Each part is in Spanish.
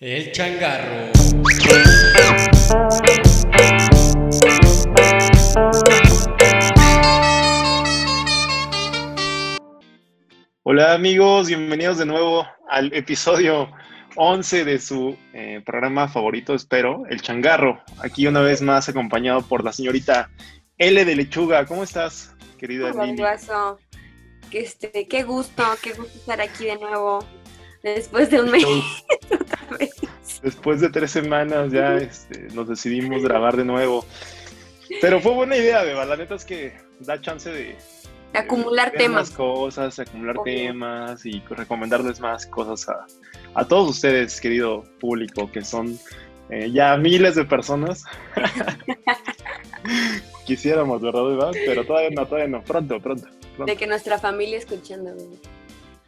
El changarro. Hola amigos, bienvenidos de nuevo al episodio 11 de su eh, programa favorito, espero, El Changarro. Aquí una vez más acompañado por la señorita L de Lechuga. ¿Cómo estás, querida Hola, Lili? Este, qué gusto, qué gusto estar aquí de nuevo. Después de un mes. Después de tres semanas ya este, nos decidimos grabar de nuevo. Pero fue buena idea, Beba. La neta es que da chance de, De acumular más temas. cosas, acumular Obvio. temas y recomendarles más cosas a, a todos ustedes, querido público, que son eh, ya miles de personas. Quisiéramos, ¿verdad, Eva? Pero todavía no, todavía no. Pronto, pronto, pronto. De que nuestra familia escuchando. güey.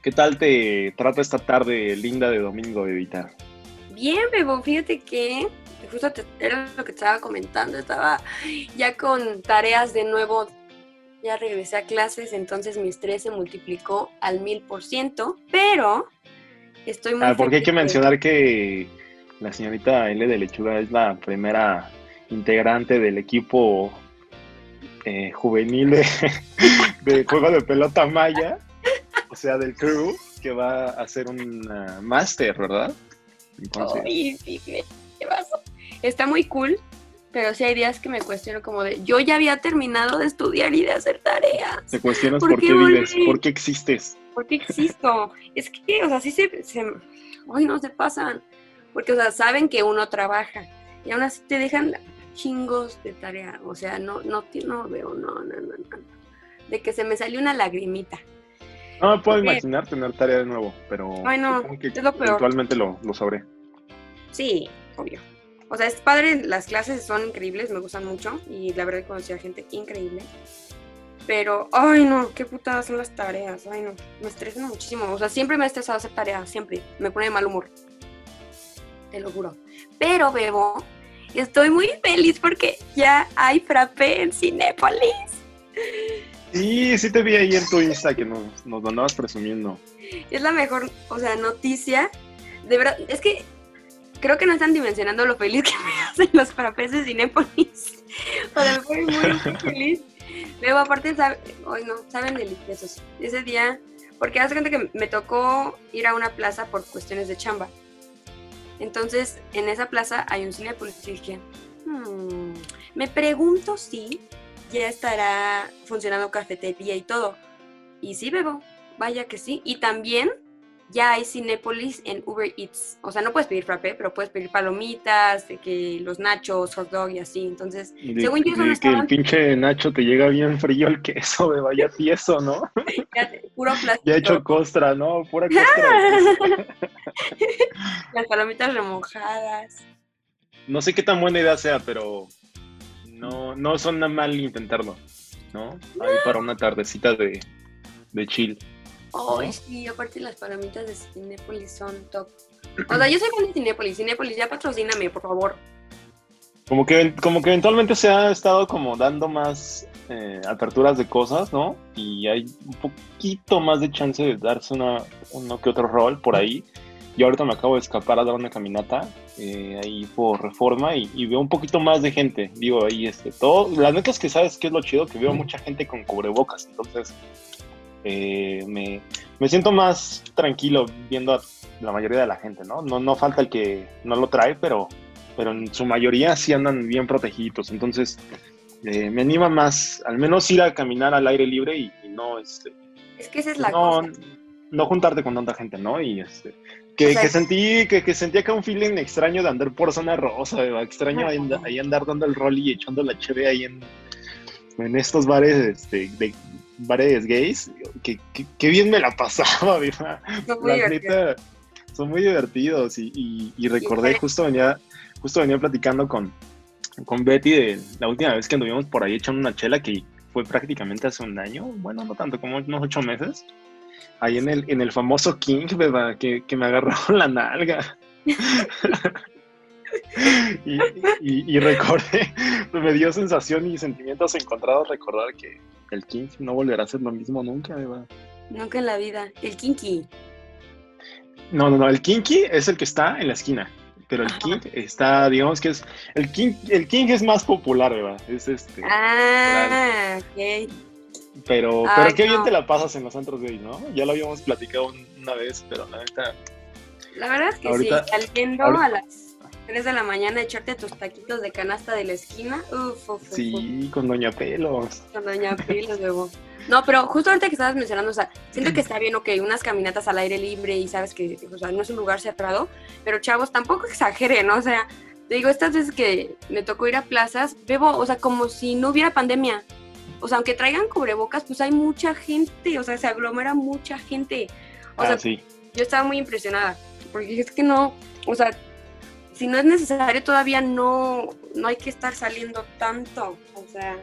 ¿Qué tal te trata esta tarde linda de domingo, Bebita? Bien, Bebo, fíjate que justo te- era lo que te estaba comentando. Estaba ya con tareas de nuevo. Ya regresé a clases, entonces mi estrés se multiplicó al mil por ciento. Pero estoy muy Ah, porque hay que mencionar que la señorita L de Lechuga es la primera integrante del equipo eh, juvenil de, de juego de pelota maya, o sea, del crew, que va a hacer un máster, ¿verdad? Entonces, Ay, sí, ¿qué qué pasó? Está muy cool, pero sí hay días que me cuestiono como de, yo ya había terminado de estudiar y de hacer tareas. te cuestionas ¿por por, qué qué vives, por qué existes. ¿Por qué existo? es que, o sea, sí se, se... Ay, no se pasan. Porque, o sea, saben que uno trabaja y aún así te dejan chingos de tarea. O sea, no, no veo, no, no, no, no. De que se me salió una lagrimita. No me puedo imaginar tener tarea de nuevo, pero Ay, no, que es lo peor. eventualmente lo, lo sabré. Sí, obvio. O sea, es padre, las clases son increíbles, me gustan mucho y la verdad conocí a gente increíble. Pero, ay no, qué putadas son las tareas, ay no, me estresan muchísimo. O sea, siempre me ha estresado hacer tareas, siempre. Me pone de mal humor. Te lo juro. Pero, Bebo, estoy muy feliz porque ya hay frappé en Cinépolis. Sí, sí te vi ahí en tu Insta que nos, nos andabas presumiendo. Es la mejor, o sea, noticia. De verdad, es que creo que no están dimensionando lo feliz que me hacen los frappés de Cinépolis. O sea, me pone muy, muy feliz. Luego, aparte, sabe, ay, no, saben deliciosos. Ese día, porque hace cuenta que me tocó ir a una plaza por cuestiones de chamba. Entonces, en esa plaza hay un Cinépolis y dije, "Hmm, me pregunto si ya estará funcionando cafetería y todo. Y sí, Bebo, vaya que sí. Y también ya hay Cinépolis en Uber Eats. O sea, no puedes pedir frappé, pero puedes pedir palomitas, de que los nachos, hot dog y así. Entonces, de, según yo, eso de no que el estaban pinche Nacho te llega bien frío el queso, de vaya tieso, ¿no? ya- puro plástico. Ya hecho costra, ¿no? Pura costra. Las palomitas remojadas. No sé qué tan buena idea sea, pero no, no suena mal intentarlo, ¿no? Ahí para una tardecita de, de chill. Ay, sí, aparte las palomitas de Cinépolis son top. O sea, yo soy fan de Cinépolis. Cinépolis, ya patrocíname, por favor. Como que, como que eventualmente se ha estado como dando más eh, aperturas de cosas, ¿no? Y hay un poquito más de chance de darse una, uno que otro rol por ahí. Yo ahorita me acabo de escapar a dar una caminata eh, ahí por reforma y, y veo un poquito más de gente. Digo, ahí este, todo. La neta es que sabes qué es lo chido, que veo mucha gente con cubrebocas. Entonces, eh, me, me siento más tranquilo viendo a la mayoría de la gente, ¿no? No, no falta el que no lo trae, pero, pero en su mayoría sí andan bien protegidos. Entonces, eh, me anima más, al menos ir a caminar al aire libre y, y no, este, Es que esa es la no, cosa. no juntarte con tanta gente, ¿no? Y este, que, O sea, que sentí, que, que un feeling extraño de andar por zona rosa, extraño ahí, and- ahí andar dando el rol y echando la cheve ahí en, en estos bares, este, de bares gays, que, que, que bien me la pasaba, ¿verdad? Son muy La divertidos. neta, son muy divertidos y, y- y recordé, justo venía, justo venía platicando con, con Betty de la última vez que anduvimos por ahí echando una chela que fue prácticamente hace un año, bueno, no tanto, como unos ocho meses, ahí en el, en el famoso King, ¿verdad? Que, que me agarró la nalga. y, y- y recordé, me dio sensación y sentimientos encontrados recordar que el King no volverá a ser lo mismo nunca, ¿verdad? Nunca en la vida. El kinky. No, no, no, el kinky es el que está en la esquina. Pero el king está, digamos que es. El king, el king es más popular, ¿verdad? Es este. Ah, ok. Pero, pero qué bien te la pasas en los antros gay, ¿no? Ya lo habíamos platicado una vez, pero la neta. La verdad es que sí, saliendo a las 3 de la mañana, echarte tus taquitos de canasta de la esquina. Uf, uf, uf. Sí, con Doña Pelos. Con Doña Pelos, luego. No, pero justo ahorita que estabas mencionando, o sea, siento que está bien, ok, unas caminatas al aire libre y sabes que, o sea, no es un lugar cerrado, pero chavos, tampoco exageren, ¿no? O sea, te digo, estas veces que me tocó ir a plazas, bebo, o sea, como si no hubiera pandemia. O sea, aunque traigan cubrebocas, pues hay mucha gente, o sea, se aglomera mucha gente. O ah, sea, sí. yo estaba muy impresionada, porque es que no, o sea, si no es necesario todavía no, no hay que estar saliendo tanto, o sea,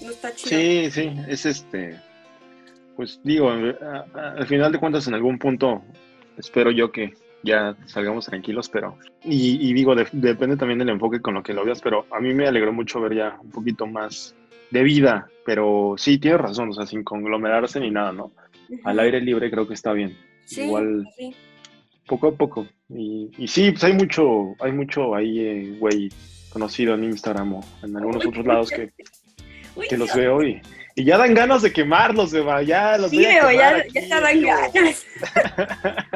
no está chido. Sí, sí, es este, pues digo, al final de cuentas en algún punto espero yo que ya salgamos tranquilos, pero, y, digo, depende también del enfoque con lo que lo veas, pero a mí me alegró mucho ver ya un poquito más de vida, pero sí, tienes razón, o sea, sin conglomerarse ni nada, ¿no? Al aire libre creo que está bien. Sí, Igual, sí. poco a poco. Y, y sí, pues hay mucho, hay mucho ahí, eh, güey, conocido en Instagram o en algunos otros lados que, Uy, que los veo y, y ya dan ganas de quemarlos, Eva, ya los Sí, voy a quemar ya, aquí ya dan ganas.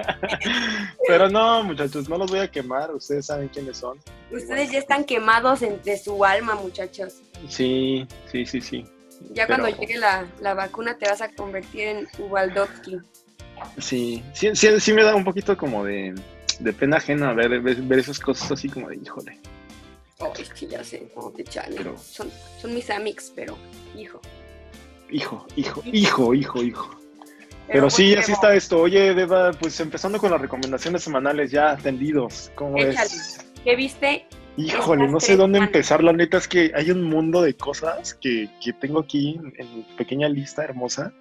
Pero no, muchachos, no los voy a quemar, ustedes saben quiénes son. Ustedes ya están quemados en- de su alma, muchachos. Sí, sí, sí, sí. Ya Pero- cuando llegue la, la vacuna te vas a convertir en Ubaldotsky. Sí, sí, sí, sí me da un poquito como de, de pena ajena ver, ver, ver esas cosas así como de, híjole. Oh, es que ya sé, no te chale. Pero- Son, son mis amics, pero, hijo. Hijo, hijo, hijo, hijo, hijo. Pero, sí, bueno, así está esto. Oye, Deba, pues empezando con las recomendaciones semanales ya atendidos. ¿Cómo Échale. es? ¿Qué viste? Híjole, no sé dónde empezar. La neta es que hay un mundo de cosas que, que tengo aquí en, mi pequeña lista hermosa.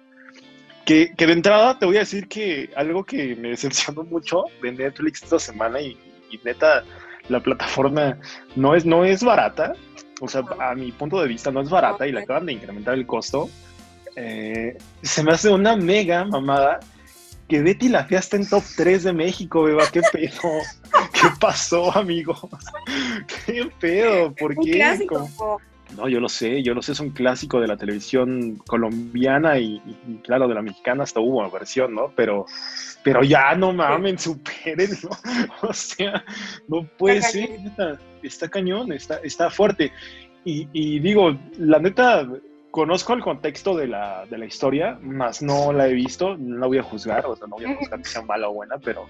Que, que de entrada te voy a decir que algo que me decepcionó mucho de Netflix esta semana y, y neta, la plataforma no es, no es barata. O sea, a mi punto de vista no es barata y le acaban de incrementar el costo. Eh, se me hace una mega mamada que Betty la Fea está en top 3 de México, beba. ¿Qué pedo? ¿Qué pasó, amigos? ¿Qué pedo? ¿Por Un qué? clásico. Como- No, yo lo sé, yo lo sé, es un clásico de la televisión colombiana y, claro, de la mexicana hasta hubo una versión, ¿no? Pero, pero ya no mamen, superen, ¿no? O sea, no puede Está ser, cañón. está cañón, está, está fuerte. Y, y digo, la neta, conozco el contexto de la, de la historia, más no la he visto, no la voy a juzgar, o sea, no voy a juzgar que sea mala o buena, pero,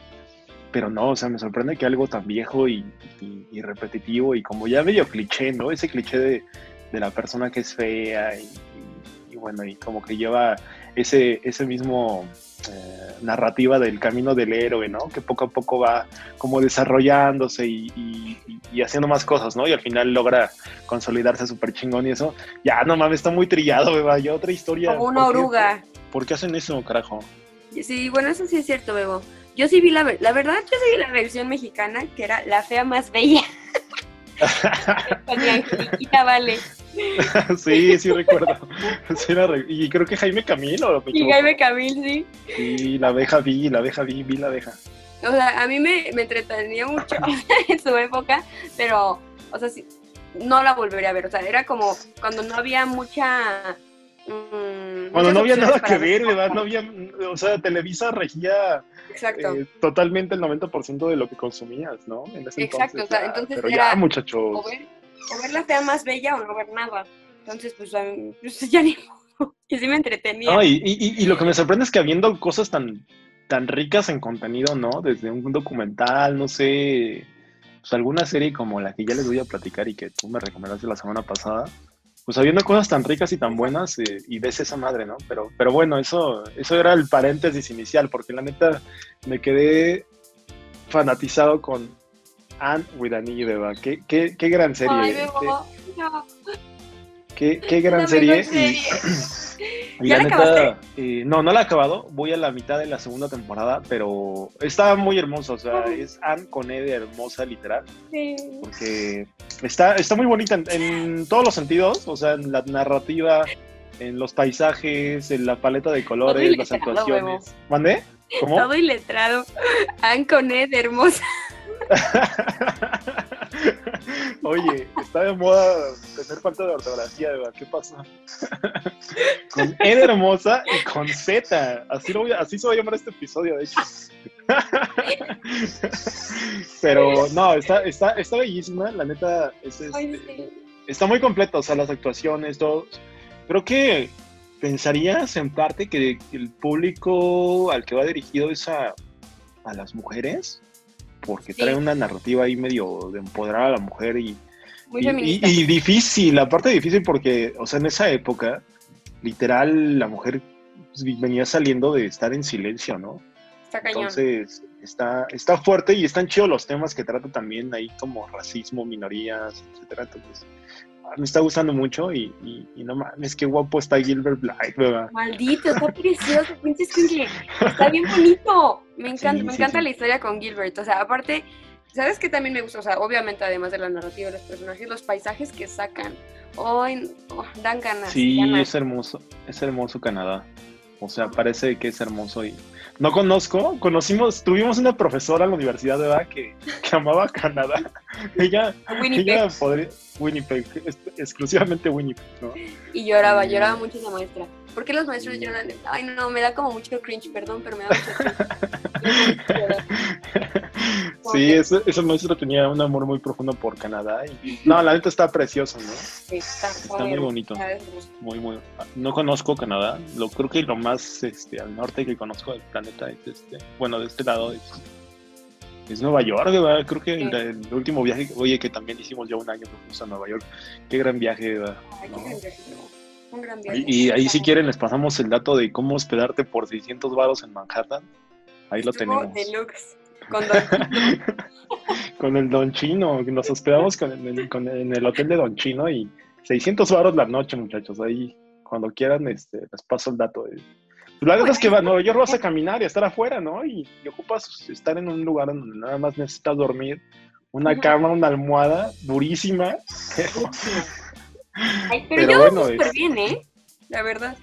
pero no, o sea, me sorprende que algo tan viejo y, y- y repetitivo y como ya medio cliché, ¿no? Ese cliché de, de la persona que es fea y, y- y bueno, y como que lleva ese, ese mismo eh, narrativa del camino del héroe, ¿no? Que poco a poco va como desarrollándose y, y- y- haciendo más cosas, ¿no? Y al final logra consolidarse súper chingón y eso. Ya, no mames, está muy trillado, beba. Ya otra historia. Como una ¿Por qué- oruga. ¿Por qué hacen eso, carajo? Sí, bueno, eso sí es cierto, Bebo. Yo sí vi la, la verdad, yo sí vi la versión mexicana, que era la fea más bella. Con mi vale. sí, sí recuerdo. Sí, la re- y creo que Jaime Camilo. me Y. Jaime Camil, sí. Sí, la abeja vi, la abeja vi, vi la abeja. O sea, a mí me, me entretenía mucho en su época, pero, o sea, sí, no la volvería a ver. O sea, era como cuando no había mucha. mm, Cuando no había nada que ver, ¿verdad? No había, o sea, Televisa regía Exacto. eh, totalmente el 90% de lo que consumías, ¿no? En ese Exacto, o sea, ya, entonces pero era ya, muchachos. O ver, o ver la fea más bella o no ver nada. Entonces, pues, pues, ya ni modo. Y sí me entretenía. No, y, y- y lo que me sorprende es que habiendo cosas tan, tan ricas en contenido, ¿no? Desde un documental, no sé, pues alguna serie como la que ya les voy a platicar y que tú me recomendaste la semana pasada, pues habiendo cosas tan ricas y tan buenas eh, y ves esa madre, ¿no? Pero, pero bueno, eso, eso era el paréntesis inicial, porque la neta me quedé fanatizado con Anne with an E. Qué, qué, qué gran serie. Ay, ¿eh? No. Qué, qué gran serie. y ¿Ya la la neta, eh, no, no la he acabado. Voy a la mitad de la segunda temporada, pero está muy hermosa. O sea, es Anne con E de hermosa, literal. Sí. Porque está, está muy bonita en, en todos los sentidos. O sea, en la narrativa, en los paisajes, en la paleta de colores, las actuaciones. ¿Mandé? ¿Cómo? Todo iletrado. Ann con Ed, hermosa. Oye, está de moda tener falta de ortografía, Eva. ¿Qué pasa? con Ed hermosa y con Z. Así, lo voy a- así se va a llamar este episodio, de hecho. Pero no, está, está, está bellísima. La neta, es, está muy completa. O sea, las actuaciones, todo. Creo que pensarías en parte que el público al que va dirigido es a, a las mujeres, porque Sí. trae una narrativa ahí medio de empoderar a la mujer y, Muy y, y- y difícil, aparte difícil porque, o sea, en esa época, literal, la mujer pues, venía saliendo de estar en silencio, ¿no? Está cañón. Entonces, está, está fuerte y están chidos los temas que trata también ahí como racismo, minorías, etcétera. Entonces, ah, me está gustando mucho y, y, y no mames, qué guapo está Gilbert Blythe, ¿verdad? Maldito, está precioso, pinche. Está bien bonito. Me encanta, Sí, me sí, encanta sí. la historia con Gilbert. O sea, aparte, ¿sabes qué también me gusta? O sea, obviamente, además de la narrativa los personajes, los paisajes que sacan. Hoy dan ganas. Sí, ganas. es hermoso, es hermoso Canadá. O sea, parece que es hermoso y no conozco, conocimos, tuvimos una profesora en la universidad de que, que amaba Canadá. Ella, Winnipeg. ella podría, Winnipeg, exclusivamente Winnipeg, ¿no? Y lloraba, lloraba mucho esa maestra. ¿Por qué los maestros lloran? Ay, no, me da como mucho cringe, perdón, pero me da mucho cringe. Sí, ese, ese maestro tenía un amor muy profundo por Canadá y no, la neta está precioso, ¿no? Sí, está, Está muy bonito. Muy, muy. No conozco Canadá. Lo creo que lo más este, al norte que conozco del planeta es este. Bueno, de este lado es, es Nueva York, ¿verdad? Creo que el, Sí. el último viaje, oye, que también hicimos ya un año que fuimos a Nueva York. Qué gran viaje, ¿verdad? Ay, qué gran viaje. Un gran viaje. Y, ahí si quieren les pasamos el dato de cómo hospedarte por 600 varos en Manhattan. Ahí lo tenemos. deluxe. Con Don con el Don Chino, nos hospedamos con el- con el- en el hotel de Don Chino y 600 varos la noche, muchachos. Ahí, cuando quieran, este, les paso el dato. de- la verdad es que va, Nueva York vas a caminar y a estar afuera, ¿no? Y, y ocupas estar en un lugar donde nada más necesitas dormir, una cama, una almohada durísima. Ay, pero, Pero yo bueno, súper es- bien, ¿eh? La verdad.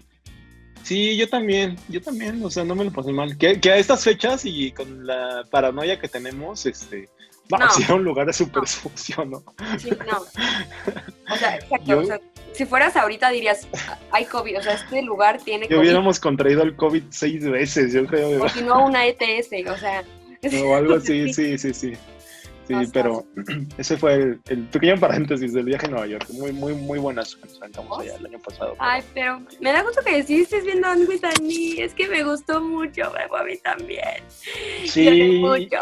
Sí, yo también, yo también, o sea, no me lo pasé mal. Que, que a estas fechas y con la paranoia que tenemos, este, vamos No. a un lugar de super sucio, ¿no? Sí, no. O sea, exacto. Yo- O sea, si fueras ahorita dirías, hay COVID. O sea, este lugar tiene Que hubiéramos contraído el COVID seis veces, yo creo. O si no, una ETS. O sea. O algo así, sí, sí, sí. Sí, pero ese fue el, el pequeño paréntesis del viaje a Nueva York. Muy, muy, muy buenas que nos aventamos allá el año pasado. Ay, pero me da gusto que estés viendo Don't With Me. Es que me gustó mucho, me a mí también. sí, mucho.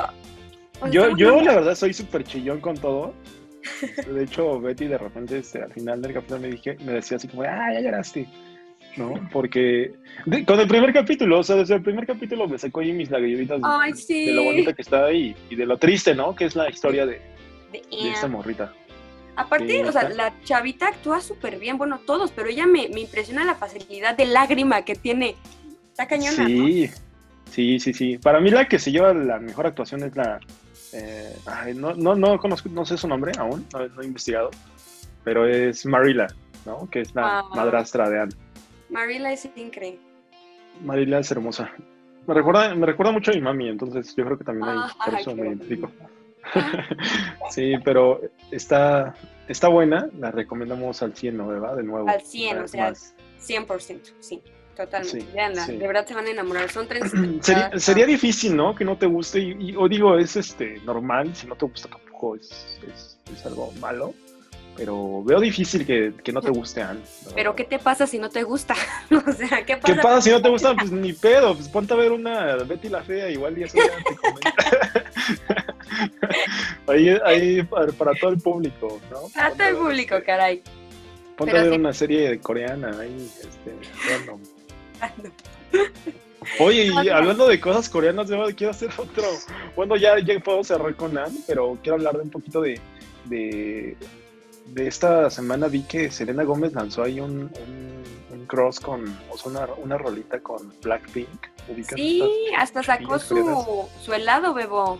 Yo, yo la verdad soy súper chillón con todo. De hecho, Betty de repente este, al final del capítulo me, dije, me decía así como, ah, ya lloraste. ¿No? Porque de- con el primer capítulo, o sea, desde el primer capítulo me sacó ahí mis lagrimitas de- Ay, sí. de lo bonita que está ahí y de lo triste, ¿no? Que es la historia de, De de esta morrita. Aparte, Sí, o sea, la chavita actúa súper bien, bueno, todos, pero ella me, me impresiona la facilidad de lágrima que tiene. Está cañona, ¿no? Sí, sí, sí, sí. Para mí la que se lleva la mejor actuación es la... eh, ay, no, no, no conozco, no sé su nombre aún, no, no he investigado, pero es Marilla, ¿no? Que es la Ah. madrastra de Anne. Marila es increíble. Marilla es hermosa. Me recuerda, me recuerda mucho a mi mami, entonces yo creo que también ahí Ah, por eso me identifico. sí, pero está, está buena, la recomendamos al 100, ¿no? ¿verdad? De nuevo. Al 100, una o sea, más. 100%, sí, totalmente. Sí, Veanla, sí. de verdad se van a enamorar. Son tres. Sería, sería difícil, ¿no? Que no te guste. Y, y- o digo, es este normal. Si no te gusta tampoco es, es, es algo malo. Pero veo difícil que, que no te guste Anne. ¿no? Pero, ¿qué te pasa si no te gusta? o sea, ¿qué pasa? ¿Qué pasa si no te gusta? Pues ni pedo. Pues ponte a ver una Betty la Fea. Igual y eso ya te comenta. ahí, ahí para, todo el público, ¿no? Para todo el público, caray. Ponte Pero a ver sí. una serie coreana ahí. Este, random. Oye, y hablando de cosas coreanas, yo quiero hacer otro. Bueno, ya, ya puedo cerrar con Anne, pero quiero hablar de un poquito de, de, de esta semana. Vi que Selena Gómez lanzó ahí un, un, un cross con, o sea, una, una rolita con Blackpink. ¿Ubicas Sí, hasta sacó su, su helado, bebo.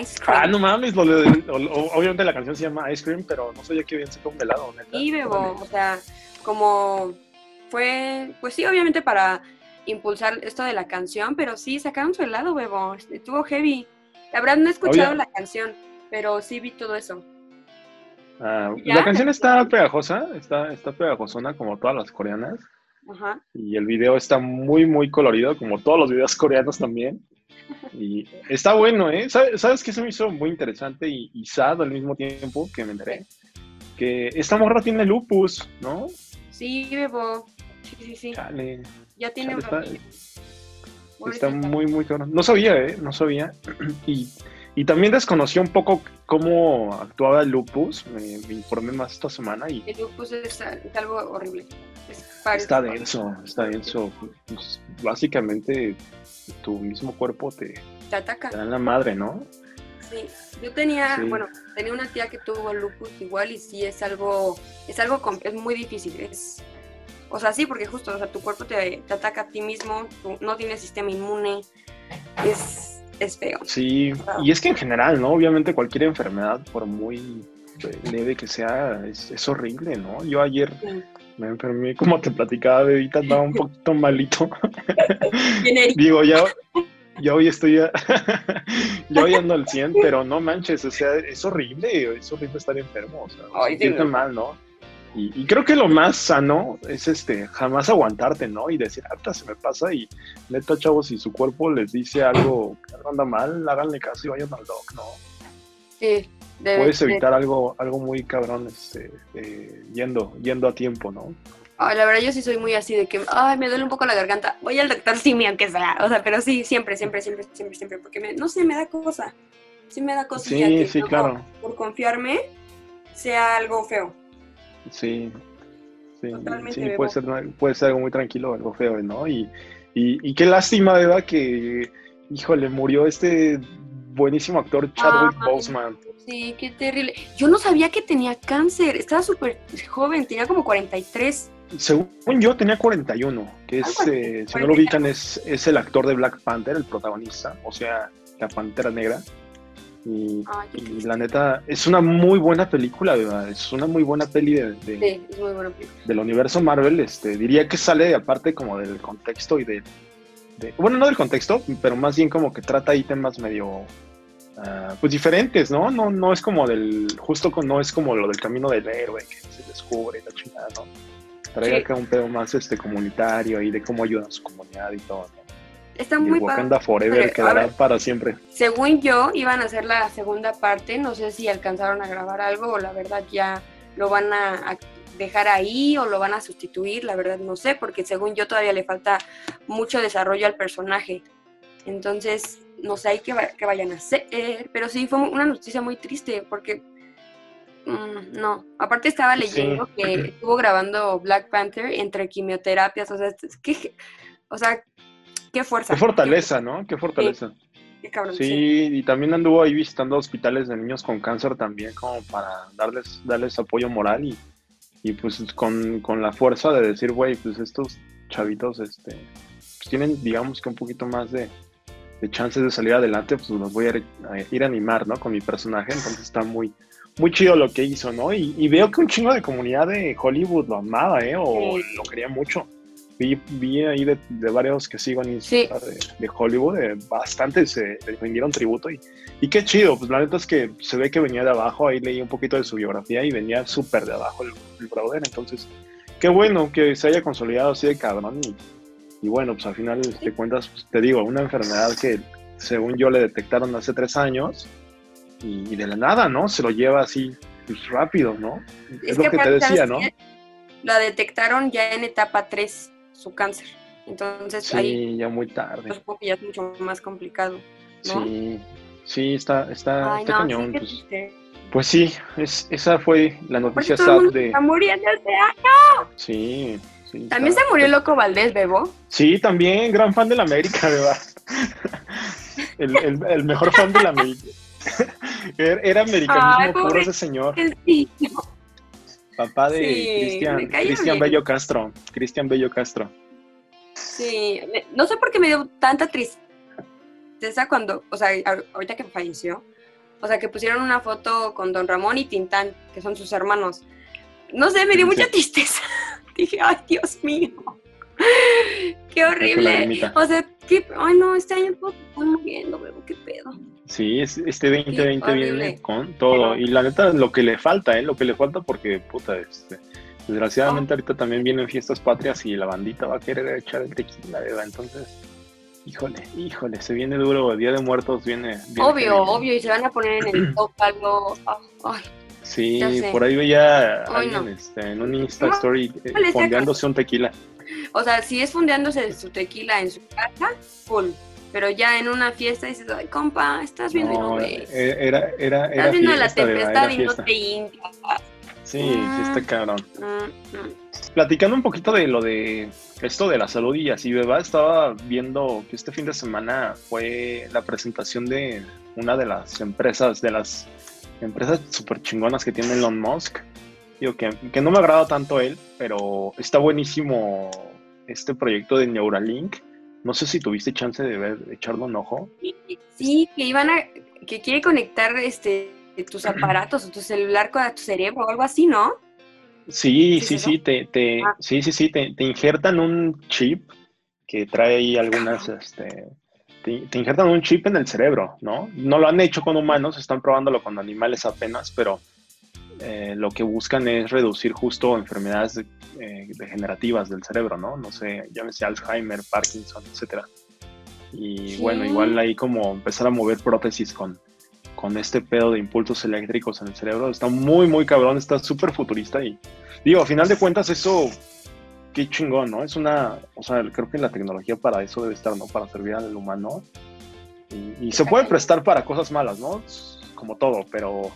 Ice cream. Ah, no mames, lo de- o- o- obviamente la canción se llama Ice Cream, pero no sabía que bien se un helado, neta. Sí, bebo. O sea, como fue, pues sí, obviamente para impulsar esto de la canción, pero sí, sacaron su helado, bebo. Estuvo heavy. La verdad no he escuchado la canción, pero sí vi todo eso. Ah, la canción está pegajosa, está, está pegajosona como todas las coreanas. Ajá. Y el video está muy, muy colorido, como todos los videos coreanos también. Y está bueno, ¿eh? ¿Sabes, qué se me hizo muy interesante y, y, sad al mismo tiempo que me enteré? Que esta morra tiene lupus, ¿no? Sí, bebo. Sí, sí, sí. Ya tiene Está muy, muy cabrón. No sabía, ¿eh? No sabía. Y, y también desconocía un poco cómo actuaba el lupus. Me, informé más esta semana y... El lupus es, algo horrible. está denso, está denso. Pues, básicamente tu mismo cuerpo te, te ataca. Te da la madre, ¿no? Sí, yo tenía, bueno, tenía una tía que tuvo lupus igual y sí es algo, es algo, es muy difícil, es, o sea, sí, porque justo, o sea, tu cuerpo te, te ataca a ti mismo, no tienes sistema inmune, es, es feo. Sí, y es que en general, ¿no? Obviamente cualquier enfermedad, por muy leve que sea, es, es horrible, ¿no? Yo ayer me enfermé, como te platicaba, bebita, andaba un poquito malito. Digo, ya, ya hoy estoy, ya hoy ando al 100, pero no manches, o sea, es horrible, es horrible estar enfermo, o sea, Ay, mal, ¿no? Y, creo que lo más sano es este, jamás aguantarte, ¿no? Y decir, hasta se me pasa y neta, chavos, si su cuerpo les dice algo que anda mal, háganle caso y vayan al doc, ¿no? Sí, puedes evitar algo, algo muy cabrón este, eh, yendo, yendo a tiempo, ¿no? la verdad yo sí soy muy así de que, ay, me duele un poco la garganta, voy al doctor Simi aunque sea, o sea, pero sí, siempre, siempre, siempre, siempre, siempre, porque me, no sé, me da cosa, sí me da cosa. Sí, sí, claro. Por confiarme sea algo feo. Sí, sí, sí puede ser, puede ser algo muy tranquilo, algo feo, ¿no? Y, y, y qué lástima, ¿verdad? Que, híjole, murió este buenísimo actor Chadwick Boseman. Sí, qué terrible. Yo no sabía que tenía cáncer, estaba súper joven, tenía como 43. Según yo tenía 41, que es, eh, si no lo ubican, es, es el actor de Black Panther, el protagonista, o sea, la Pantera Negra. Y, la neta, es una muy buena película, ¿verdad? Es una muy buena peli de, sí, es muy buena del universo Marvel. Este, diría que sale aparte como del contexto y de, Bueno, no del contexto, pero más bien como que trata ahí temas medio Ah, pues diferentes, ¿no? ¿no? No es como del, justo con, no es como lo del camino del héroe que se descubre la chingada, ¿no? Trae acá un pedo más este comunitario y de cómo ayuda a su comunidad y todo, ¿no? Está muy Wakanda Forever quedará para siempre. Según yo, iban a hacer la segunda parte, no sé si alcanzaron a grabar algo o la verdad ya lo van a dejar ahí o lo van a sustituir, la verdad no sé, porque según yo todavía le falta mucho desarrollo al personaje. Entonces, no sé qué, que vayan a hacer, pero sí fue una noticia muy triste porque mm, no, aparte estaba leyendo que estuvo grabando Black Panther entre quimioterapias, o sea, que, o sea, qué fuerza. Qué fortaleza, ¿no? Qué fortaleza. Qué cabrón, sí, y también anduvo ahí visitando hospitales de niños con cáncer también, como para darles, darles apoyo moral y, y pues con, con la fuerza de decir, güey, pues estos chavitos, este, pues tienen, digamos que un poquito más de, de chances de salir adelante, pues los voy a ir, a animar, ¿no? Con mi personaje, entonces está muy, muy chido lo que hizo, ¿no? Y, veo que un chingo de comunidad de Hollywood lo amaba, ¿eh? O lo quería mucho. Vi, vi ahí de, varios que sigo en Instagram de, Hollywood, de bastantes se le rindieron tributo y, y qué chido, pues la neta es que se ve que venía de abajo, ahí leí un poquito de su biografía y venía súper de abajo el, el brother, entonces qué bueno que se haya consolidado así de cabrón y, y bueno, pues al final de cuentas, pues, te digo, una enfermedad que según yo le detectaron hace tres años y, de la nada, ¿no? Se lo lleva así pues, rápido, ¿no? Es, lo que, te decía, ¿no? La detectaron ya en etapa 3, su cáncer. Entonces sí, ahí ya muy tarde. ya es mucho más complicado. ¿no? Sí, sí, está, está, cañón. pues, pues, sí, es, esa fue la noticia sad de. Está muriendo este año. Sí, también se murió Loco Valdés, Bebo. Sí, también, gran fan de la América, Beba. el, mejor fan de la América. Era americanismo puro ese señor. Papá de Cristian Bello Castro. Cristian Bello Castro. Sí, no sé por qué me dio tanta tristeza cuando, o sea, ahorita que falleció, o sea, que pusieron una foto con Don Ramón y Tintán, que son sus hermanos. No sé, me dio mucha tristeza. Dije, ay, Dios mío. ¡Qué horrible! O sea, ¿qué? ay no, este año todos están muriendo, bebo, qué pedo. Sí, este 2020 viene con todo. Y la neta, lo que le falta, ¿eh? Lo que le falta porque, puta, este, desgraciadamente oh. ahorita también vienen fiestas patrias y la bandita va a querer echar el tequila, ¿verdad? Entonces, híjole, híjole, se viene duro. Día de Muertos viene. obvio, obvio, y se van a poner en el top algo. Sí, por ahí veía alguien este, en un Insta Story eh, fondeándose un tequila. O sea, si es fondeándose su tequila en su casa, full. Pero ya en una fiesta dices, ay, compa, estás viendo no, Era, era, era Estás viendo la tempestad y no te incas. Sí, sí está cabrón. Mm, mm. Platicando un poquito de lo de esto de la salud y así, ¿verdad? Estaba viendo que este fin de semana fue la presentación de una de las empresas, de las empresas súper chingonas que tiene Elon Musk. Digo que, que no me agrada tanto él, pero está buenísimo este proyecto de Neuralink. No sé si tuviste chance de ver, echarle un ojo. Sí, que iban a, que quiere conectar este tus aparatos o tu celular con tu cerebro o algo así, ¿no? Sí, sí, sí, te, te ah. sí, sí, sí, te, te, injertan un chip que trae ahí algunas, este, te, injertan un chip en el cerebro, ¿no? No lo han hecho con humanos, están probándolo con animales apenas, pero eh, lo que buscan es reducir justo enfermedades eh, degenerativas del cerebro, ¿no? No sé, llámese Alzheimer, Parkinson, etcétera. Y bueno, igual ahí como empezar a mover prótesis con, con este pedo de impulsos eléctricos en el cerebro. Está muy, muy cabrón, está súper futurista y digo, a final de cuentas eso qué chingón, ¿no? Es una, o sea, creo que la tecnología para eso debe estar, ¿no? Para servir al humano. Y, se puede prestar para cosas malas, ¿no? Como todo, pero,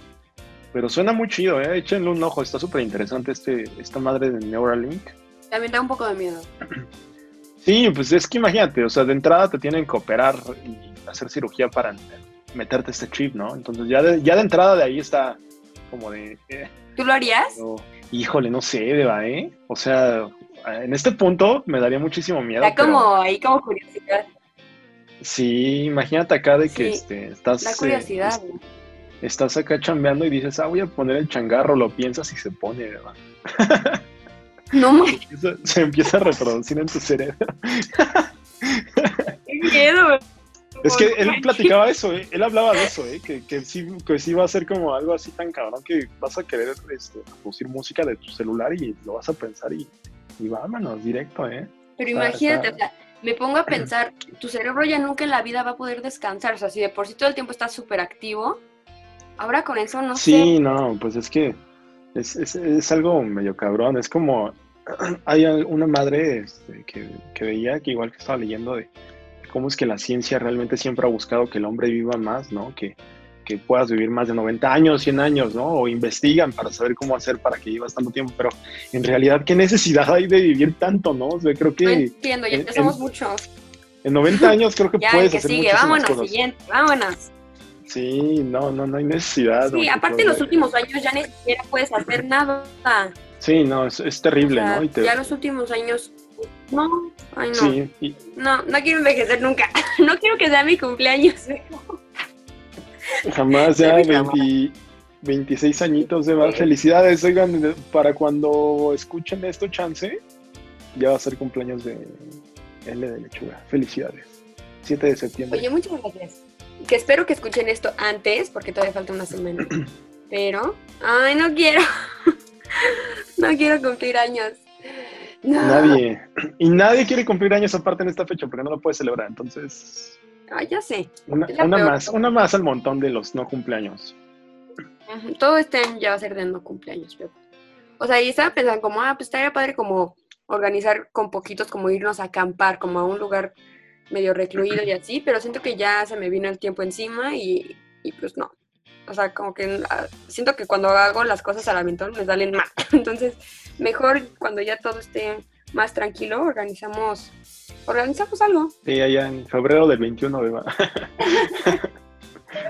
pero suena muy chido, ¿eh? Échenle un ojo, está súper interesante este, esta madre de Neuralink. También da un poco de miedo. Sí, pues es que imagínate, o sea, de entrada te tienen que operar y hacer cirugía para meterte este chip, ¿no? Entonces ya de, ya de entrada de ahí está como de... Eh. ¿Tú lo harías? híjole, no sé, Deba, ¿eh? O sea, en este punto me daría muchísimo miedo. Está como ahí como curiosidad. Sí, imagínate acá de que este, estás. La curiosidad. Estás acá chambeando y dices, ah, voy a poner el changarro, lo piensas y se pone, ¿verdad? No se, se empieza a reproducir en tu cerebro. Qué miedo, es que él platicaba eso, ¿eh? él hablaba de eso, ¿eh? que, que, sí, que sí va a ser como algo así tan cabrón que vas a querer este, producir música de tu celular y lo vas a pensar y y vámonos directo, ¿eh? Pero imagínate, o sea, me pongo a pensar, tu cerebro ya nunca en la vida va a poder descansar, o sea, si de por sí todo el tiempo está súper activo, ahora con eso no sé. Sí, no, pues es que es, es, es, algo medio cabrón, es como, hay una madre este, que, que veía, que igual que estaba leyendo de cómo es que la ciencia realmente siempre ha buscado que el hombre viva más, ¿no? Que, que puedas vivir más de 90 años, 100 años, ¿no? O investigan para saber cómo hacer para que vivas tanto tiempo, pero en realidad, ¿qué necesidad hay de vivir tanto, no? O sea, creo que... No entiendo, ya somos muchos. En 90 años creo que puedes que hacer sigue, vámonos, siguiente, vámonos. Sí, no, no, no hay necesidad. Sí, aparte en los últimos años ya ni siquiera puedes hacer nada. Sí, no, es, es terrible, ¿no? Y Ya los últimos años, no, ay no. Sí, No, no quiero envejecer nunca. no quiero que sea mi cumpleaños. Jamás, ya 26 añitos de más. Felicidades, oigan, para cuando escuchen esto, chance, ya va a ser cumpleaños de L de lechuga. Felicidades. 7 de septiembre. Oye, muchas gracias. Que espero que escuchen esto antes, porque todavía falta una semana. Pero, ay, no quiero. no quiero cumplir años. Nadie. Y nadie quiere cumplir años aparte en esta fecha, porque no lo puede celebrar. Entonces, Ah, ya sé. Una, más, una más al montón de los no cumpleaños. Todo este año ya va a ser de no cumpleaños, O sea, y estaba pensando como, ah, pues estaría padre como organizar con poquitos, como irnos a acampar, como a un lugar medio recluido y así, pero siento que ya se me vino el tiempo encima y, pues no. O sea, como que ah, siento que cuando hago las cosas al aventón me salen mal. Entonces, mejor cuando ya todo esté más tranquilo, organizamos organizamos algo. Sí, allá en febrero del 21, Beba.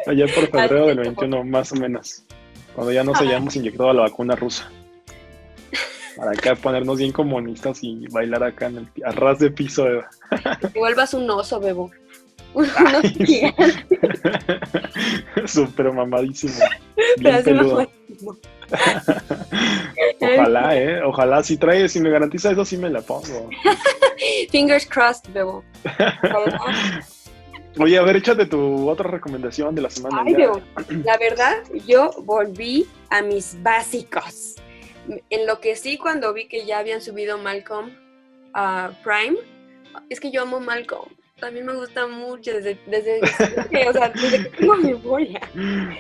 allá por febrero del 21, más o menos. Cuando ya nos hayamos inyectado la vacuna rusa. Para acá ponernos bien comunistas y bailar acá en el a ras de piso. Que vuelvas un oso, Bebo. Súper mamadísimo. Bien peludo. Ojalá, ¿eh? Ojalá si trae, si me garantiza eso, sí me la pongo. Fingers crossed, Bebo. Oye, a ver, échate tu otra recomendación de la semana. Ay, Bebo, la verdad, yo volví a mis básicos. En lo que sí, cuando vi que ya habían subido Malcolm a Prime, es que yo amo Malcolm también me gusta mucho desde, desde, o sea, desde que tengo memoria.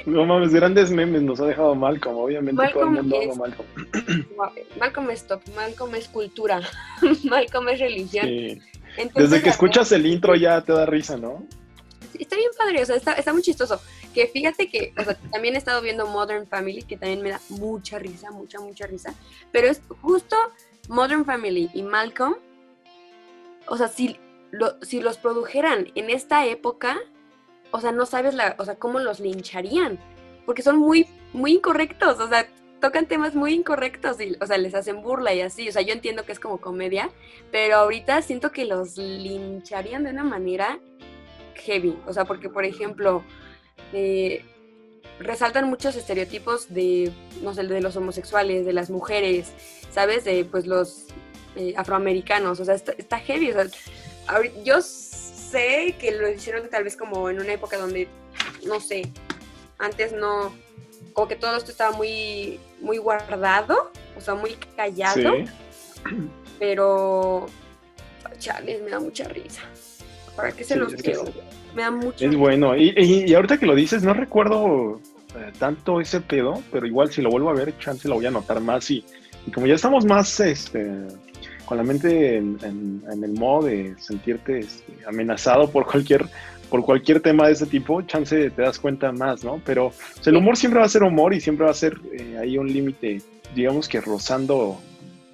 No mames, grandes memes nos ha dejado Malcolm, obviamente Malcolm todo el mundo es, ama Malcolm. Malcolm es top, Malcolm es cultura, Malcolm es religión. Sí. Entonces, desde que escuchas el intro ya te da risa, ¿no? Está bien padre, o sea, está, está muy chistoso. Que fíjate que, o sea, también he estado viendo Modern Family, que también me da mucha risa, mucha, mucha risa. Pero es justo Modern Family y Malcolm. O sea, si si los produjeran en esta época, o sea, no sabes la, o sea, cómo los lincharían, porque son muy, muy incorrectos, o sea, tocan temas muy incorrectos y, o sea, les hacen burla y así, o sea, yo entiendo que es como comedia, pero ahorita siento que los lincharían de una manera heavy, o sea, porque, por ejemplo, eh, resaltan muchos estereotipos de, no sé, de los homosexuales, de las mujeres, ¿sabes? De, pues, los eh, afroamericanos, o sea, está, está heavy, o sea, yo sé que lo hicieron tal vez como en una época donde, no sé, antes no, como que todo esto estaba muy, muy guardado, o sea, muy callado, pero, chales, me da mucha risa. ¿Para qué se los quiero? Me da mucho. Es bueno, y, y, ahorita que lo dices, no recuerdo eh, tanto ese pedo, pero igual si lo vuelvo a ver, chance lo voy a notar más y, y como ya estamos más, este con la mente en, el modo de sentirte este, amenazado por cualquier, por cualquier tema de ese tipo, chance te das cuenta más, ¿no? Pero el humor siempre va a ser humor y siempre va a ser eh, ahí un límite, digamos que rozando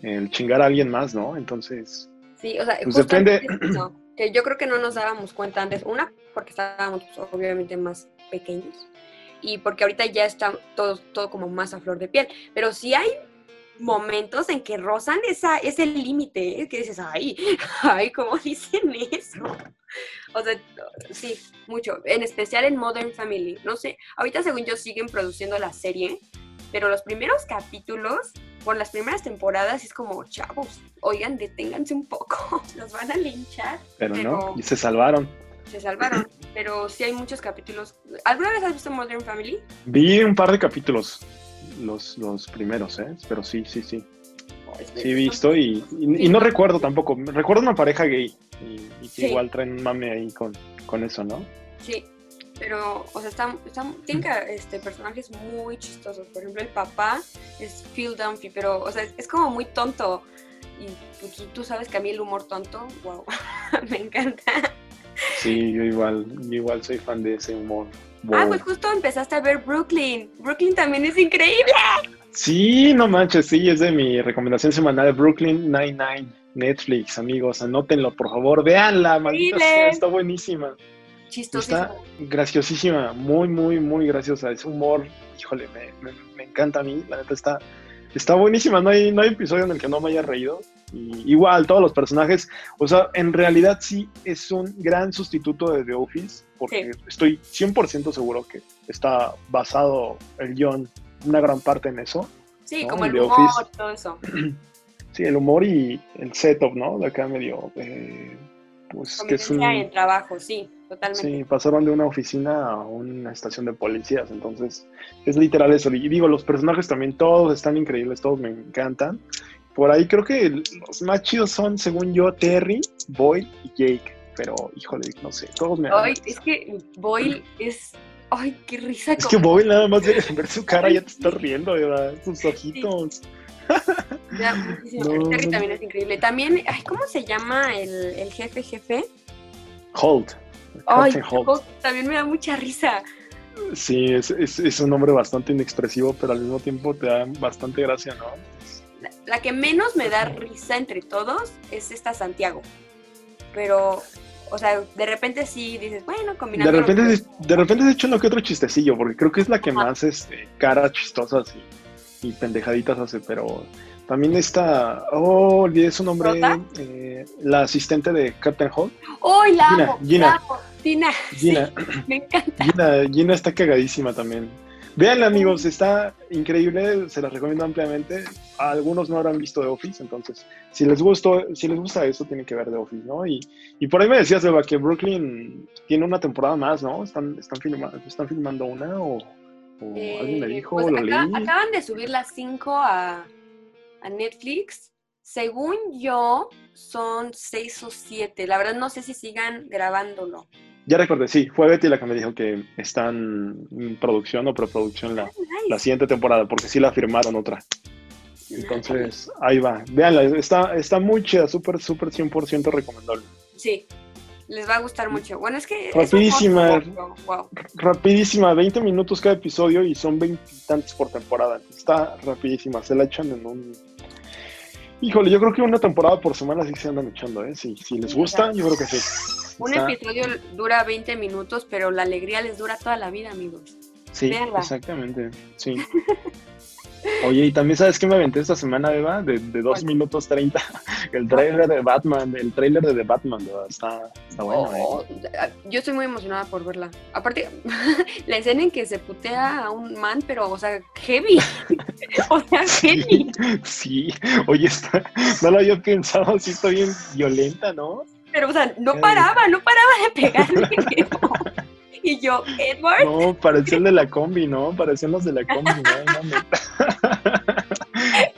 el chingar a alguien más, ¿no? Entonces, sí, o sea, pues depende. que yo creo que no nos dábamos cuenta antes, una, porque estábamos pues, obviamente más pequeños y porque ahorita ya está todo, todo como más a flor de piel, pero si hay momentos en que rozan esa, ese límite, ¿eh? que dices, ay, ay, ¿cómo dicen eso? O sea, sí, mucho, en especial en Modern Family. No sé, ahorita según yo siguen produciendo la serie, pero los primeros capítulos, por las primeras temporadas, es como, chavos, oigan, deténganse un poco, los van a linchar. Pero, no, y se salvaron. Se salvaron, pero sí hay muchos capítulos. ¿Alguna vez has visto Modern Family? Vi un par de capítulos los, los primeros, ¿eh? Pero sí, sí, sí. Sí, he visto y, y, no recuerdo tampoco. Recuerdo una pareja gay y, que igual traen mame ahí con, con eso, ¿no? Sí, pero, o sea, están, están, tienen este, personajes muy chistosos. Por ejemplo, el papá es Phil Dunphy, pero, o sea, es, como muy tonto. Y pues, tú sabes que a mí el humor tonto, wow, me encanta. Sí, yo igual, yo igual soy fan de ese humor. Ah, pues justo empezaste a ver Brooklyn. Brooklyn también es increíble. Sí, no manches, sí, es de mi recomendación semanal de Brooklyn Nine-Nine. Netflix, amigos, anótenlo, por favor, véanla, maldita sea, está buenísima. Chistosísima. Está graciosísima, muy, muy, muy graciosa. Es humor, híjole, me, me encanta a mí, la neta está está buenísima, no hay, no hay episodio en el que no me haya reído. Y igual, todos los personajes, o sea, en realidad sí es un gran sustituto de The Office, porque estoy 100% seguro que está basado el guion, una gran parte en eso. Sí, como el humor, todo eso. Sí, el humor y el setup, ¿no? De acá medio, eh, pues que es un... en trabajo, sí. Sí, pasaron de una oficina a una estación de policías, entonces es literal eso. Y digo, los personajes también todos están increíbles, todos me encantan. Por ahí creo que los más chidos son, según yo, Terry, Boyle y Jake. Pero, híjole, no sé, todos me Ay, es que Boyle es... Ay, qué risa. Es que Boyle nada más de ver su cara ya te estás riendo, ¿verdad? Sus ojitos. Terry también es increíble. También, ay, ¿cómo se llama el, el jefe jefe? Holt. Ay, también me da mucha risa. Sí, es, es, un nombre bastante inexpresivo, pero al mismo tiempo te da bastante gracia, ¿no? La, que menos me da risa entre todos es esta Santiago. Pero, o sea, de repente sí dices, bueno, combinando. De repente, de repente se hecho uno que otro chistecillo, porque creo que es la que más este, caras chistosas y, y pendejaditas hace, pero también está, oh, olvidé su nombre, eh, la asistente de Captain Hall. ¡Oh, la Gina, amo! Gina. Gina. Gina. me encanta. Gina, Gina está cagadísima también. Véanla, amigos, está increíble, se las recomiendo ampliamente. Algunos no habrán visto The Office, entonces, si les gustó, si les gusta eso, tienen que ver The Office, ¿no? Y, y por ahí me decías, Eva, que Brooklyn tiene una temporada más, ¿no? ¿Están, están, filmando, están filmando una o, o Eh, alguien me dijo, pues lo acá- leí? acaban de subir las 5 a, a Netflix. Según yo, son 6 o 7. La verdad no sé si sigan grabándolo. Ya recordé, sí, fue Betty la que me dijo que están en producción o preproducción la, la siguiente temporada, porque sí la firmaron otra. Entonces, ahí va. Véanla, está, está muy chida, súper, súper 100% recomendable. Sí, les va a gustar mucho. Bueno, es que... es Rapidísima. corto, wow. Rapidísima, 20 minutos cada episodio y son 20 tantos por temporada. Está rapidísima, se la echan en un... Híjole, yo creo que una temporada por semana sí se andan echando, ¿eh? Si, si les gusta, yo creo que sí. Un Está- episodio dura 20 minutos, pero la alegría les dura toda la vida, amigos. Sí, exactamente, sí. Oye, y también sabes que me aventé esta semana, Eva, de, de 2 ¿Cuál? minutos 30, el trailer de Batman, el trailer de The Batman, ¿verdad? está, está bueno, Oh, ¿eh? oh, yo estoy muy emocionada por verla. Aparte, la escena en que se putea a un man, pero, o sea, heavy. o sea, heavy. Sí, oye, está, no lo había pensado, sí está bien violenta, ¿no? Pero, o sea, no paraba, no paraba de pegarle. Y yo, Edward, No, parecía el de la combi, ¿no? Parecían los de la combi, ¿no?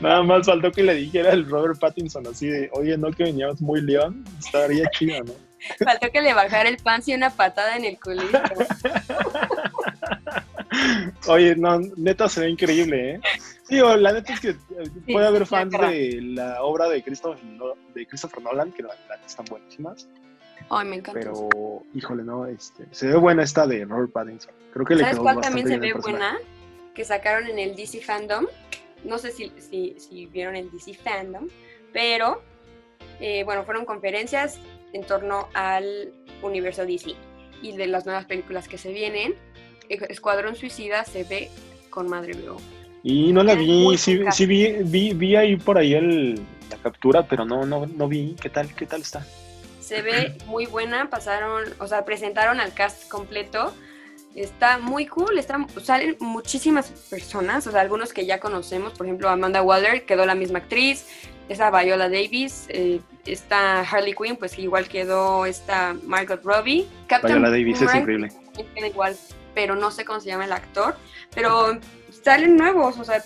Nada más faltó que le dijera el Robert Pattinson así de, oye, no que veníamos muy león, estaría chido, ¿no? faltó que le bajara el pants y una patada en el culito. Oye, no, neta se ve increíble, ¿eh? Sí, o la neta es que eh, puede haber fans de la obra de Christopher, de Christopher Nolan, que la, la neta están buenísimas, Ay, me encanta. pero, híjole, no, este, se ve buena esta de Robert Pattinson. Creo que le ¿Sabes quedó cuál también se ve buena? Que sacaron en el DC Fandom. No sé si, si, si vieron el DC Fandom, pero eh, bueno, fueron conferencias en torno al universo DC y de las nuevas películas que se vienen. E- Escuadrón Suicida se ve con madre veo. Y no la vi, sí, sí vi, vi, vi ahí por ahí el, la captura, pero no, no, no vi. ¿Qué tal? ¿Qué tal está? Se ve muy buena, pasaron, o sea, presentaron al cast completo. Está muy cool, están, salen muchísimas personas, o sea, algunos que ya conocemos, por ejemplo, Amanda Waller quedó la misma actriz, esta Viola Davis, eh, esta Harley Quinn, pues igual quedó esta Margot Robbie. Captain Viola Davis es increíble. igual, pero no sé cómo se llama el actor, pero salen nuevos, o sea,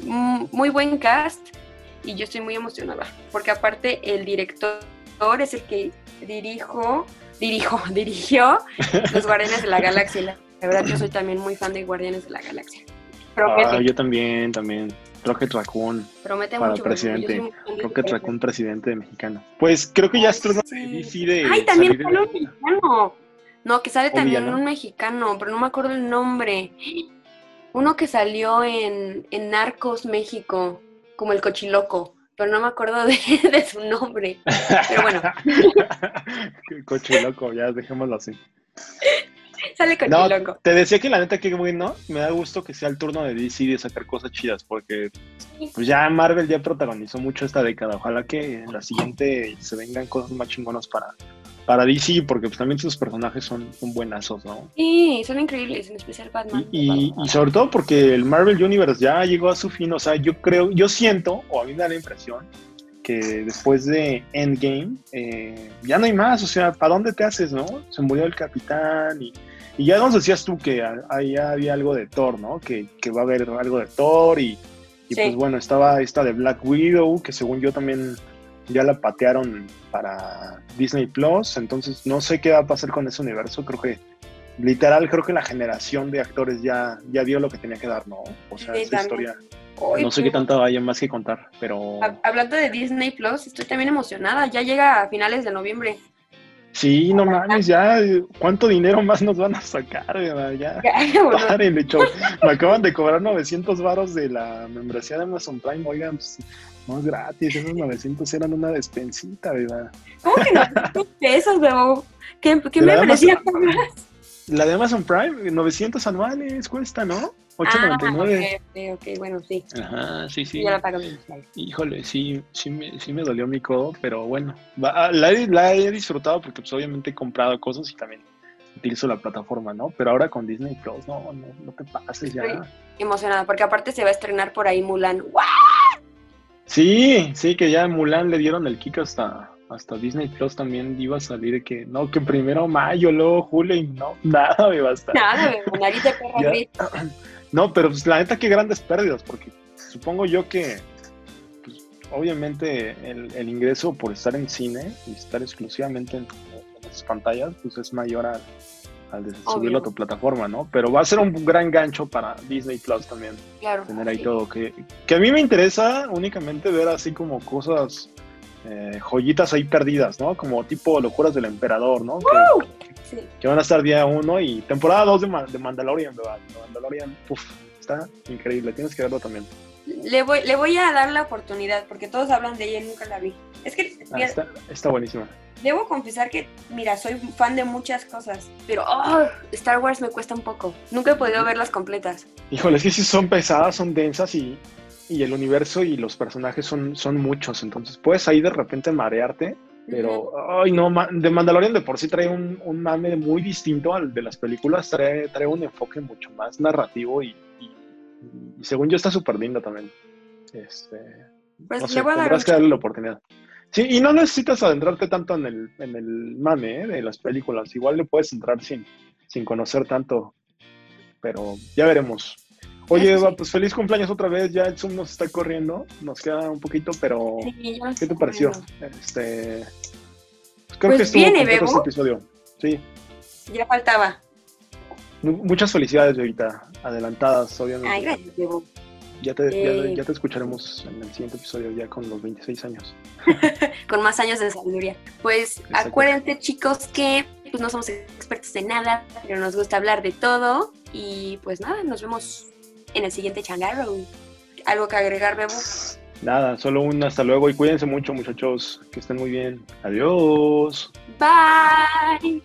muy buen cast y yo estoy muy emocionada, porque aparte el director es el que dirijo, dirijo, dirigió Los Guardianes de la Galaxia. La verdad yo soy también muy fan de Guardianes de la Galaxia. Promete, Ah, yo también, también. Rocket Raccoon, promete para mucho. presidente. yo soy muy fan de Rocket ese Raccoon, presidente mexicano. Pues creo que ya es turno Sí. de DC de Ay, también sale un mexicano. No, que sale ¿Un también villano? un mexicano, pero no me acuerdo el nombre. Uno que salió en, en Narcos México, como el cochiloco, pero no me acuerdo de, de su nombre. Pero bueno, Coche loco, ya dejémoslo así. sale No, cochiloco. te decía que la neta que bueno, me da gusto que sea el turno de DC de sacar cosas chidas, porque pues ya Marvel ya protagonizó mucho esta década. Ojalá que en la siguiente se vengan cosas más chingonas para, para DC, porque pues también sus personajes son, son buenazos, ¿no? Sí, son increíbles, en especial Batman. Y, y- y sobre todo porque el Marvel Universe ya llegó a su fin, o sea, yo creo, yo siento, o a mí me da la impresión, que después de Endgame eh, ya no hay más, o sea, ¿para dónde te haces, no? Se murió el capitán y, y ya nos decías tú que ahí había algo de Thor, ¿no? Que, que va a haber algo de Thor y, y Sí. pues bueno, estaba esta de Black Widow, que según yo también ya la patearon para Disney Plus, entonces no sé qué va a pasar con ese universo, creo que literal creo que la generación de actores ya, ya dio lo que tenía que dar, ¿no? O sea, Sí, esa también. historia, no sé qué tanto haya más que contar, pero Hab- Hablando de Disney Plus, estoy también emocionada. Ya llega a finales de noviembre. sí, no mames, ya, ¿cuánto dinero más nos van a sacar? Ya, Ya, bueno, paren, de hecho, me acaban de cobrar 900 varos de la membresía de Amazon Prime, oigan, pues, no es gratis, esos 900 eran una despensita, ¿verdad? ¿Cómo que no? pesos, bebo? ¿Qué, me parecía? La de Amazon Prime, 900 anuales cuesta, ¿no? 8.99. Ah, ok, ok, ok, bueno, sí. Ajá, sí, sí. Ya la pago. Híjole, sí, sí me, sí me dolió mi codo, pero bueno, va- ah, la, he- la he disfrutado porque pues obviamente he comprado cosas y también utilizo la plataforma, ¿no? Pero ahora con Disney Plus, no, no, no te pases ya. Estoy emocionada, porque aparte se va a estrenar por ahí Mulan. ¡Guau! Sí, sí, que ya Mulan le dieron el kick hasta, hasta Disney Plus también iba a salir que no, que primero mayo, luego julio y no, nada me va a estar. Nada, nariz de. No, pero pues, la neta, qué grandes pérdidas, porque supongo yo que, pues, obviamente, el, el ingreso por estar en cine y estar exclusivamente en, en esas pantallas, pues es mayor al, al de subirlo a tu plataforma, ¿no? Pero va a ser un gran gancho para Disney Plus también, Claro. tener ahí sí. todo. Que, que a mí me interesa únicamente ver así como cosas, eh, joyitas ahí perdidas, ¿no? Como tipo locuras del emperador, ¿no? Que- Sí. que van a estar día uno y temporada 2 de, Ma- de Mandalorian, ¿verdad? Mandalorian, uf, está increíble, tienes que verlo también. Le voy, le voy a dar la oportunidad, porque todos hablan de ella y nunca la vi. Es que Ah, mira, está, está buenísima. debo confesar que, mira, soy fan de muchas cosas, pero oh, Star Wars me cuesta un poco. Nunca he podido verlas completas. Híjole, es que sí son pesadas, son densas y, y el universo y los personajes son, son muchos, entonces puedes ahí de repente marearte, pero, ay no, de Mandalorian de por sí trae un, un mame muy distinto al de las películas, trae, trae un enfoque mucho más narrativo y, y- según yo está súper lindo también. Este, Pues no sé, tendrás que darle la oportunidad. Sí, y no necesitas adentrarte tanto en el, en el mame ¿eh? de las películas. Igual le puedes entrar sin, sin conocer tanto. Pero ya veremos. Oye. Eva, pues feliz cumpleaños otra vez. Ya el Zoom nos está corriendo. Nos queda un poquito, pero Sí, ¿qué te pareció? Este, pues creo Pues que estuvo viene, este episodio. Sí. Ya faltaba. Mu- Muchas felicidades, ahorita adelantadas, obviamente. Ay, gracias, Bebo. Ya te, Eh. ya te escucharemos en el siguiente episodio, ya con los 26 años. Con más años de sabiduría. Pues acuérdense, chicos, que pues no somos expertos en nada, pero nos gusta hablar de todo. Y pues nada, nos vemos en el siguiente changarro. ¿Algo que agregar, Bebo? Nada, solo un hasta luego y cuídense mucho, muchachos. Que estén muy bien. Adiós. Bye.